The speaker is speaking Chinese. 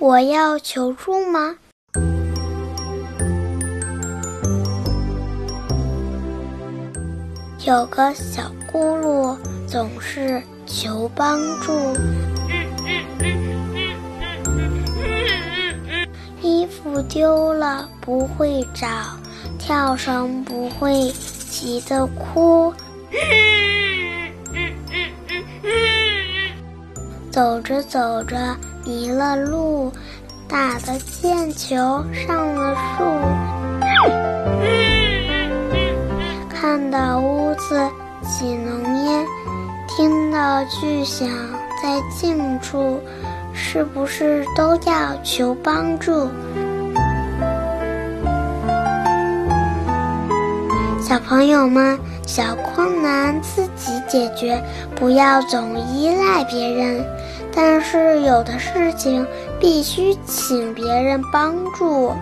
我要求助吗？有个小咕噜总是求帮助。衣服丢了不会找，跳绳不会，急得哭。走着走着迷了路，打的毽球上了树，看到屋子起浓烟，听到巨响在近处，是不是都要求帮助？小朋友们，小困难自己解决，不要总依赖别人。但是有的事情必须请别人帮助。